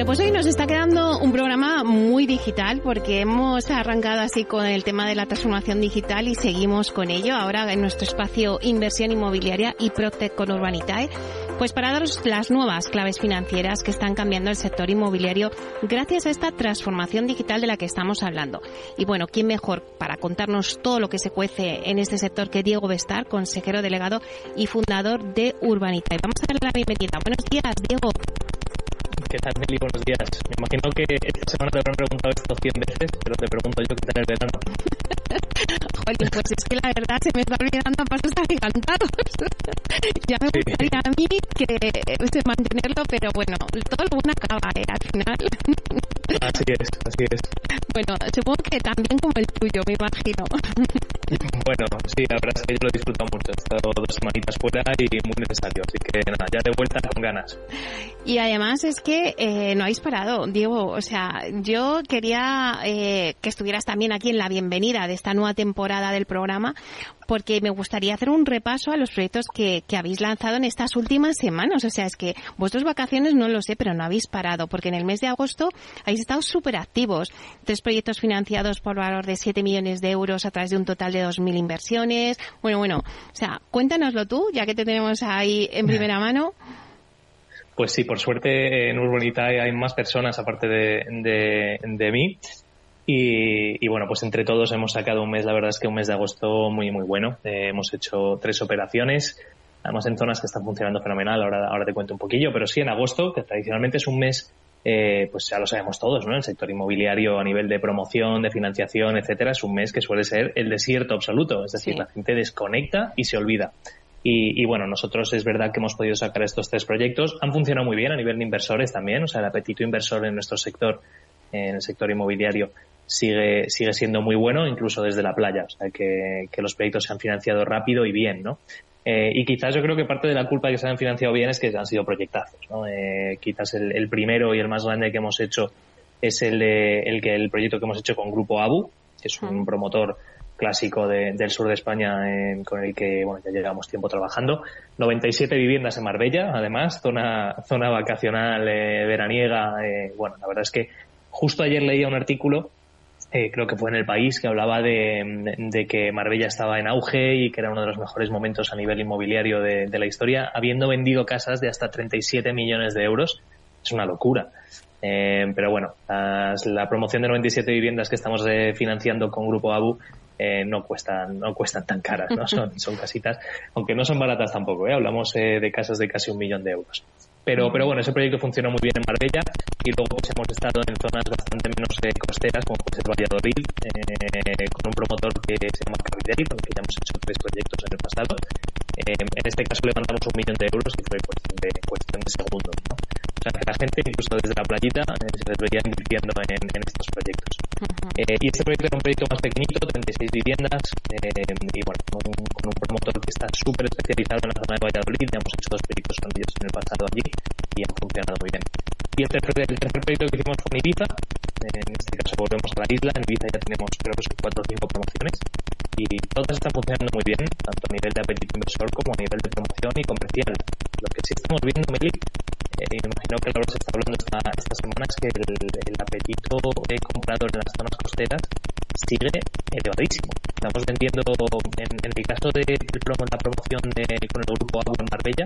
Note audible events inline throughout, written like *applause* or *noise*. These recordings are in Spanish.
Bueno, pues hoy nos está quedando un programa muy digital porque hemos arrancado así con el tema de la transformación digital y seguimos con ello ahora en nuestro espacio Inversión Inmobiliaria y Protect con Urbanitae. Pues para daros las nuevas claves financieras que están cambiando el sector inmobiliario gracias a esta transformación digital de la que estamos hablando. Y bueno, ¿quién mejor para contarnos todo lo que se cuece en este sector que Diego Bestar, consejero delegado y fundador de Urbanitae? Vamos a darle la bienvenida. Buenos días, Diego. ¿Qué tal, Meli? Buenos días. Me imagino que esta semana te habrán preguntado esto 100 veces, pero te pregunto yo qué tal el verano. *laughs* Jolín, pues es que la verdad se me está olvidando a pasos agigantados. *laughs* ya me gustaría a mí que este, mantenerlo, pero bueno, todo lo bueno acaba, ¿eh? Al final. *laughs* así es, así es. Bueno, supongo que también como el tuyo, me imagino. bueno, sí, la verdad es que yo lo he disfrutado mucho. He estado dos semanitas fuera y muy necesario, así que nada, ya de vuelta con ganas. Y además es que eh, no habéis parado, Diego. O sea, yo quería eh, que estuvieras también aquí en la bienvenida de esta nueva temporada del programa, porque me gustaría hacer un repaso a los proyectos que, que habéis lanzado en estas últimas semanas. O sea, es que vuestras vacaciones no lo sé, pero no habéis parado, porque en el mes de agosto habéis estado súper activos. Tres proyectos financiados por valor de 7 millones de euros a través de un total de 2.000 inversiones. Bueno, bueno, o sea, cuéntanoslo tú, ya que te tenemos ahí en primera mano. Pues sí, por suerte en Urbanitae hay más personas aparte de, de, mí. Y, bueno, pues entre todos hemos sacado un mes, la verdad es que un mes de agosto muy, muy bueno. Eh, hemos hecho tres operaciones, además en zonas que están funcionando fenomenal. Ahora, ahora te cuento un poquillo, pero sí en agosto, que tradicionalmente es un mes, eh, pues ya lo sabemos todos, ¿no? El sector inmobiliario a nivel de promoción, de financiación, etcétera, es un mes que suele ser el desierto absoluto. Es decir, la gente desconecta y se olvida. Y, bueno, nosotros es verdad que hemos podido sacar estos tres proyectos. Han funcionado muy bien a nivel de inversores también. O sea, el apetito inversor en nuestro sector, en el sector inmobiliario, sigue, sigue siendo muy bueno, incluso desde la playa. O sea, que, los proyectos se han financiado rápido y bien, ¿no? Eh, y quizás yo creo que parte de la culpa de que se han financiado bien es que han sido proyectazos, ¿no? Eh, quizás el, primero y el más grande que hemos hecho es el de, el que el proyecto que hemos hecho con Grupo ABU, que es un promotor clásico del sur de España con el que bueno, ya llevamos tiempo trabajando. 97 viviendas en Marbella, además, zona, zona vacacional eh, veraniega. Eh, bueno, la verdad es que justo ayer leía un artículo, eh, creo que fue en El País, que hablaba de, que Marbella estaba en auge y que era uno de los mejores momentos a nivel inmobiliario de, de la historia, habiendo vendido casas de hasta 37 millones de euros. Es una locura. pero bueno, la promoción de 97 viviendas que estamos financiando con Grupo ABU eh, no cuestan no cuestan tan caras, ¿no? Son, son casitas, aunque no son baratas tampoco, ¿eh? Hablamos eh, de casas de casi un millón de euros. Pero, pero bueno, ese proyecto funcionó muy bien en Marbella y luego pues hemos estado en zonas bastante menos eh, costeras, como puede ser Valladolid, eh, con un promotor que se llama Cavidel, con el que ya hemos hecho tres proyectos en el pasado. Eh, en este caso levantamos un millón de euros y fue cuestión de, cuestión de segundos. ¿no? Sea, que la gente, incluso desde la playita, se les veía invirtiendo en, en estos proyectos. y este proyecto era un proyecto más pequeñito, 36 viviendas, y bueno, con un, con un promotor que está súper especializado en la zona de Valladolid. Ya hemos hecho dos proyectos con ellos en el pasado allí y han funcionado muy bien. Y el tercer, el tercer proyecto que hicimos fue en Ibiza. En este caso volvemos a la isla. En Ibiza ya tenemos creo que son cuatro o cinco promociones todas están funcionando muy bien, tanto a nivel de apetito inversor como a nivel de promoción y comercial. Lo que sí estamos viendo, Meli, eh, imagino que ahora se está hablando esta, esta semana, es que el, el apetito de comprador en las zonas costeras sigue elevadísimo. Estamos vendiendo, en, en el caso de, de la promoción de, con el grupo Agua en Marbella,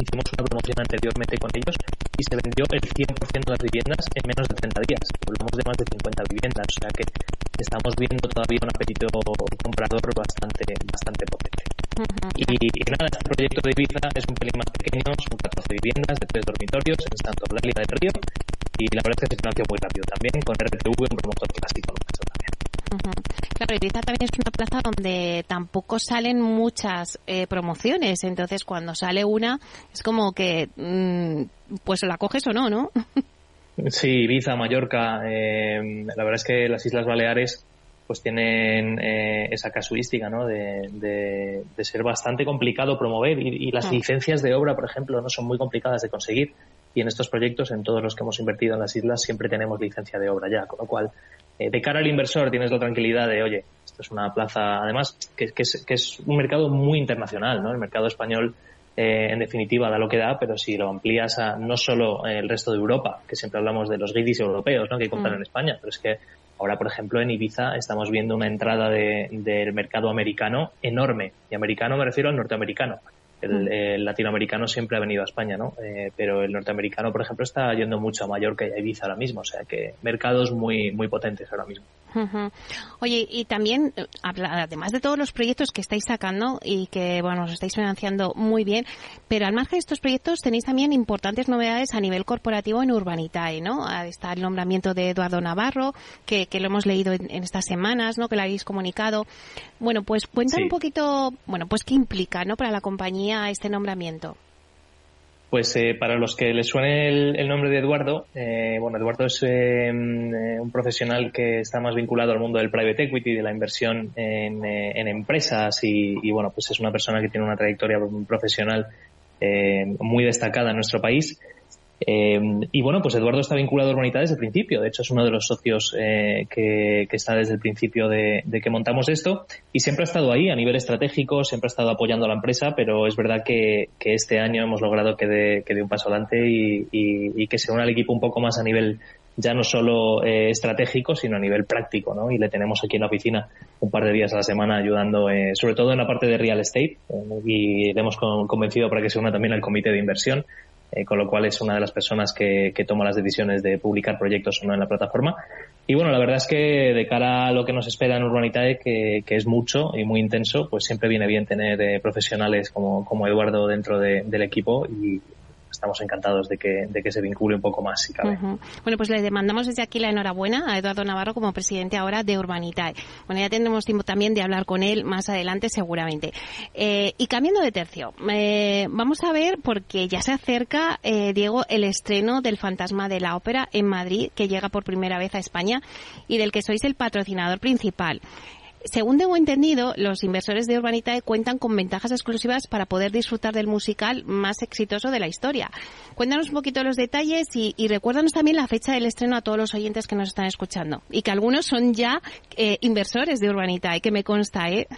hicimos una promoción anteriormente con ellos y se vendió el 100% de las viviendas en menos de 30 días. Hablamos de más de 50 viviendas, o sea que estamos viendo todavía un apetito comprador bastante, bastante potente. y, nada, este proyecto de Ibiza es un pelín más pequeño, son 14 viviendas de tres dormitorios en Santo Eulalia del Río y la verdad es que se financió muy rápido también con RTV, un promotor clásico. También. Claro, Ibiza también es una plaza donde tampoco salen muchas eh, promociones, entonces cuando sale una es como que mm, pues la coges o no, ¿no? *laughs* Sí, Ibiza, Mallorca, eh, la verdad es que las Islas Baleares pues tienen eh, esa casuística ¿no? de, ser bastante complicado promover y, las mm. licencias de obra, por ejemplo, no son muy complicadas de conseguir y en estos proyectos, en todos los que hemos invertido en las islas, siempre tenemos licencia de obra ya, con lo cual, eh, de cara al inversor tienes la tranquilidad de, oye, esto es una plaza, además, que, es, que es un mercado muy internacional, ¿no? El mercado español eh, en definitiva da lo que da, pero si lo amplías a no solo el resto de Europa, que siempre hablamos de los guiris europeos ¿no? que compran mm. en España, pero es que ahora, por ejemplo, en Ibiza estamos viendo una entrada del mercado americano enorme. Y americano me refiero al norteamericano. Mm. El, latinoamericano siempre ha venido a España, ¿no? Eh, pero el norteamericano, por ejemplo, está yendo mucho a Mallorca y a Ibiza ahora mismo. O sea que mercados muy, muy potentes ahora mismo. Oye, y también, eh, además de todos los proyectos que estáis sacando y que, bueno, os estáis financiando muy bien, pero al margen de estos proyectos tenéis también importantes novedades a nivel corporativo en Urbanitae, ¿no? Está el nombramiento de Eduardo Navarro, que, lo hemos leído en, estas semanas, ¿no? Que lo habéis comunicado. Bueno, pues cuéntame un poquito, bueno, pues qué implica, ¿no? Para la compañía este nombramiento. Pues eh, para los que les suene el, nombre de Eduardo, eh, bueno, Eduardo es eh, un profesional que está más vinculado al mundo del private equity, de la inversión en, empresas y, bueno, pues es una persona que tiene una trayectoria profesional muy destacada en nuestro país eh, y bueno, pues Eduardo está vinculado a Urbanita desde el principio. De hecho, es uno de los socios eh, que, está desde el principio de, que montamos esto y siempre ha estado ahí a nivel estratégico, siempre ha estado apoyando a la empresa, pero es verdad que, este año hemos logrado que dé, un paso adelante y, que se una al equipo un poco más a nivel ya no solo eh, estratégico, sino a nivel práctico, ¿no? Y le tenemos aquí en la oficina un par de días a la semana ayudando, sobre todo en la parte de real estate, y le hemos convencido para que se una también al comité de inversión eh, con lo cual es una de las personas que, toma las decisiones de publicar proyectos o no en la plataforma. Y bueno, la verdad es que de cara a lo que nos espera en Urbanitae, que, es mucho y muy intenso, pues siempre viene bien tener eh, profesionales como, Eduardo dentro del equipo y estamos encantados de que, de que se vincule un poco más, si cabe. Bueno, pues le demandamos desde aquí la enhorabuena a Eduardo Navarro como presidente ahora de Urbanitae. Bueno, ya tendremos tiempo también de hablar con él más adelante, seguramente. Eh, y cambiando de tercio, eh, vamos a ver, porque ya se acerca, eh, Diego, el estreno del Fantasma de la Ópera en Madrid, que llega por primera vez a España y del que sois el patrocinador principal. Según tengo entendido, los inversores de Urbanitae cuentan con ventajas exclusivas para poder disfrutar del musical más exitoso de la historia. Cuéntanos un poquito los detalles y, recuérdanos también la fecha del estreno a todos los oyentes que nos están escuchando. Y que algunos son ya eh, inversores de Urbanitae, que me consta, ¿eh?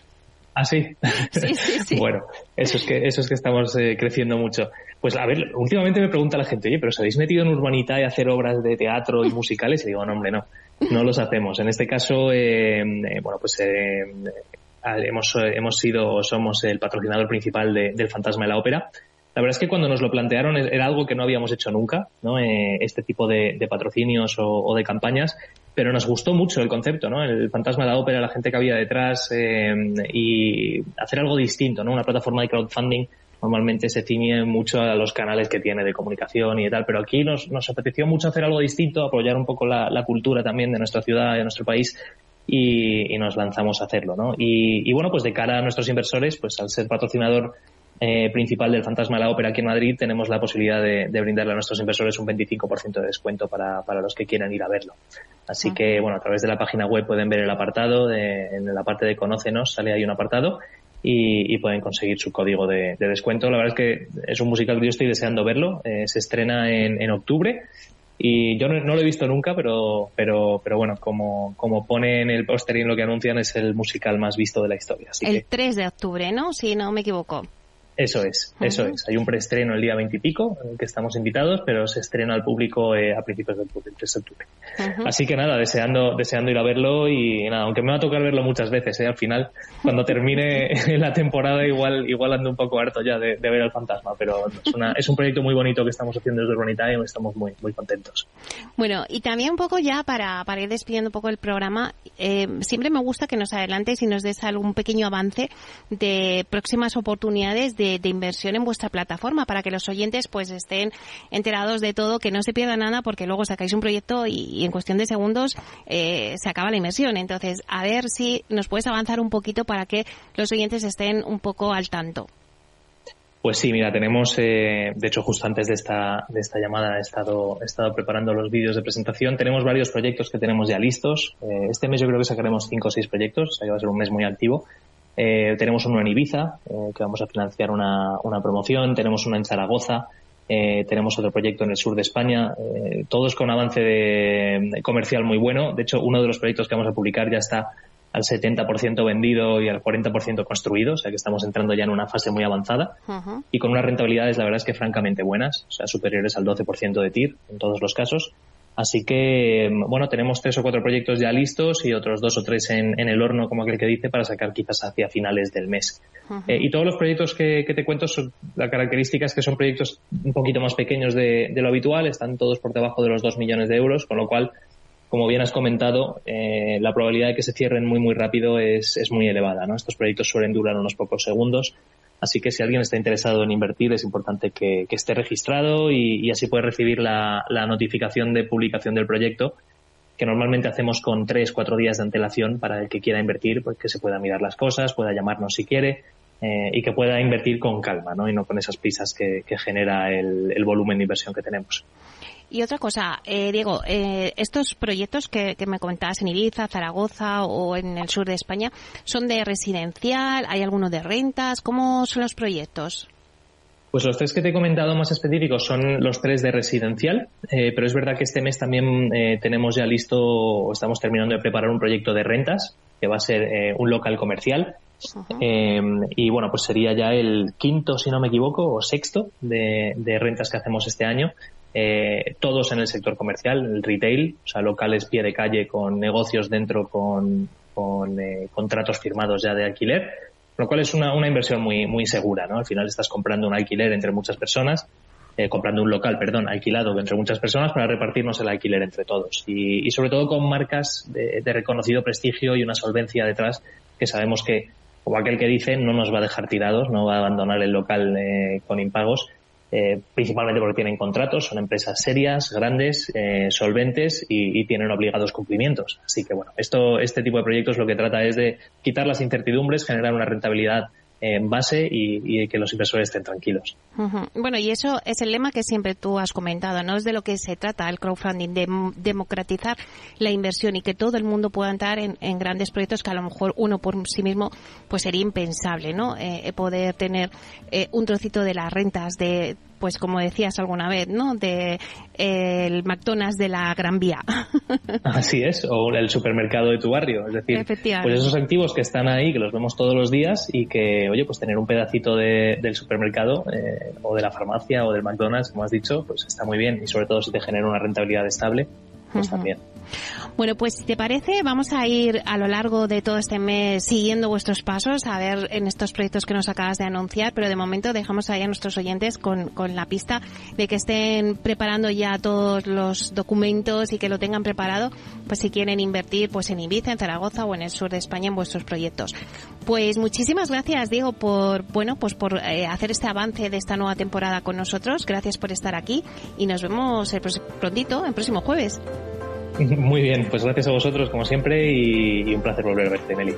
Ah, sí. sí, *laughs* sí, bueno, eso es que, eso es que estamos eh, creciendo mucho. Pues a ver, últimamente me pregunta la gente, oye, pero ¿os habéis metido en Urbanitae a hacer obras de teatro y musicales? Y digo, no, hombre, no no los hacemos. En este caso, eh, eh, bueno, pues eh, hemos, hemos sido, somos el patrocinador principal del Fantasma de la Ópera. La verdad es que cuando nos lo plantearon era algo que no habíamos hecho nunca, ¿no? este tipo de, patrocinios o, de campañas, pero nos gustó mucho el concepto, ¿no? El fantasma de la ópera, la gente que había detrás y hacer algo distinto, ¿no? Una plataforma de crowdfunding normalmente se ciñe mucho a los canales que tiene de comunicación y tal, pero aquí nos, nos apeteció mucho hacer algo distinto, apoyar un poco la, cultura también de nuestra ciudad, de nuestro país y, nos lanzamos a hacerlo, ¿no? Y, bueno, pues de cara a nuestros inversores, pues al ser patrocinador eh, principal del Fantasma de la Ópera aquí en Madrid, tenemos la posibilidad de, brindarle a nuestros inversores un 25% de descuento para, para los que quieran ir a verlo. Así que, bueno, a través de la página web pueden ver el apartado, en la parte de Conócenos sale ahí un apartado y, pueden conseguir su código de, descuento. La verdad es que es un musical que yo estoy deseando verlo. Eh, se estrena en, en, octubre y yo no, lo he visto nunca, pero, pero, pero bueno, como, como pone en el póster y en lo que anuncian, es el musical más visto de la historia. el 3 de octubre, ¿no? Si no me equivoco. Eso es, eso es. Hay un preestreno el día veintipico, en el que estamos invitados, pero se estrena al público eh, a principios del 3 de octubre. Así que nada, deseando, deseando ir a verlo y nada, aunque me va a tocar verlo muchas veces, eh, al final, cuando termine *laughs* la temporada, igual, igual ando un poco harto ya de, ver al fantasma, pero es, una, es un proyecto muy bonito que estamos haciendo desde Urbanitae y estamos muy, muy contentos. Bueno, y también un poco ya para, para ir despidiendo un poco el programa, eh, siempre me gusta que nos adelantes y nos des algún pequeño avance de próximas oportunidades de de, inversión en vuestra plataforma para que los oyentes pues estén enterados de todo, que no se pierda nada porque luego sacáis un proyecto y, en cuestión de segundos eh, se acaba la inversión. Entonces, a ver si nos puedes avanzar un poquito para que los oyentes estén un poco al tanto. Pues sí, mira, tenemos, eh, de hecho, justo antes de esta, de esta llamada he estado, he estado preparando los vídeos de presentación. Tenemos varios proyectos que tenemos ya listos. Eh, este mes yo creo que sacaremos cinco o seis proyectos, o sea que va a ser un mes muy activo. Eh, tenemos uno en Ibiza, que vamos a financiar una, una promoción. Tenemos uno en Zaragoza. tenemos otro proyecto en el sur de España. todos con avance de, comercial muy bueno. De hecho, uno de los proyectos que vamos a publicar ya está al 70% vendido y al 40% construido, o sea que estamos entrando ya en una fase muy avanzada y con unas rentabilidades, la verdad es que francamente buenas, o sea, superiores al 12% de TIR en todos los casos. Así que, bueno, tenemos tres o cuatro proyectos ya listos y otros dos o tres en, el horno, como aquel que dice, para sacar quizás hacia finales del mes. Eh, y todos los proyectos que, te cuento, son, la característica es que son proyectos un poquito más pequeños de, de, lo habitual, están todos por debajo de los 2 millones de euros, con lo cual como bien has comentado, eh, la probabilidad de que se cierren muy, muy rápido es, es muy elevada. ¿no? Estos proyectos suelen durar unos pocos segundos. Así que si alguien está interesado en invertir, es importante que, esté registrado y, así puede recibir la, notificación de publicación del proyecto, que normalmente hacemos con tres, cuatro días de antelación para el que quiera invertir, pues que se pueda mirar las cosas, pueda llamarnos si quiere eh, y que pueda invertir con calma ¿no? y no con esas prisas que, genera el volumen de inversión que tenemos. Y otra cosa, eh, Diego, eh, estos proyectos que, me comentabas en Ibiza, Zaragoza o en el sur de España, ¿son de residencial? ¿Hay alguno de rentas? ¿Cómo son los proyectos? Pues los tres que te he comentado más específicos son los tres de residencial, eh, pero es verdad que este mes también tenemos ya listo, o estamos terminando de preparar un proyecto de rentas, que va a ser un local comercial. y bueno, pues sería ya el quinto, si no me equivoco, o sexto de rentas que hacemos este año eh, todos en el sector comercial, el retail, o sea, locales pie de calle con negocios dentro con, eh, contratos firmados ya de alquiler, lo cual es una, inversión muy, muy segura, ¿no? Al final estás comprando un alquiler entre muchas personas, eh, comprando un local, perdón, alquilado entre muchas personas para repartirnos el alquiler entre todos. Y, y sobre todo con marcas de, de, reconocido prestigio y una solvencia detrás que sabemos que, como aquel que dice, no nos va a dejar tirados, no va a abandonar el local eh, con impagos eh, principalmente porque tienen contratos, son empresas serias, grandes, eh, solventes y, tienen obligados cumplimientos. Así que bueno, esto, este tipo de proyectos lo que trata es de quitar las incertidumbres, generar una rentabilidad en base y, que los inversores estén tranquilos. Bueno, y eso es el lema que siempre tú has comentado, ¿no? Es de lo que se trata el crowdfunding, de democratizar la inversión y que todo el mundo pueda entrar en, grandes proyectos que a lo mejor uno por sí mismo pues sería impensable, ¿no? Eh, poder tener eh, un trocito de las rentas de pues como decías alguna vez, ¿no? De eh, el McDonald's de la Gran Vía. *laughs* Así es, o el supermercado de tu barrio, es decir, pues esos activos que están ahí, que los vemos todos los días y que, oye, pues tener un pedacito del supermercado eh, o de la farmacia o del McDonald's, como has dicho, pues está muy bien y sobre todo si te genera una rentabilidad estable, pues también. Bueno, pues si te parece, vamos a ir a lo largo de todo este mes siguiendo vuestros pasos, a ver en estos proyectos que nos acabas de anunciar, pero de momento dejamos ahí a nuestros oyentes con, con la pista de que estén preparando ya todos los documentos y que lo tengan preparado, pues si quieren invertir pues en Ibiza, en Zaragoza o en el sur de España en vuestros proyectos. Pues muchísimas gracias, Diego, por, bueno, pues por eh, hacer este avance de esta nueva temporada con nosotros. Gracias por estar aquí y nos vemos el prontito, el próximo jueves. Muy bien, pues gracias a vosotros como siempre y, un placer volver a verte, Meli.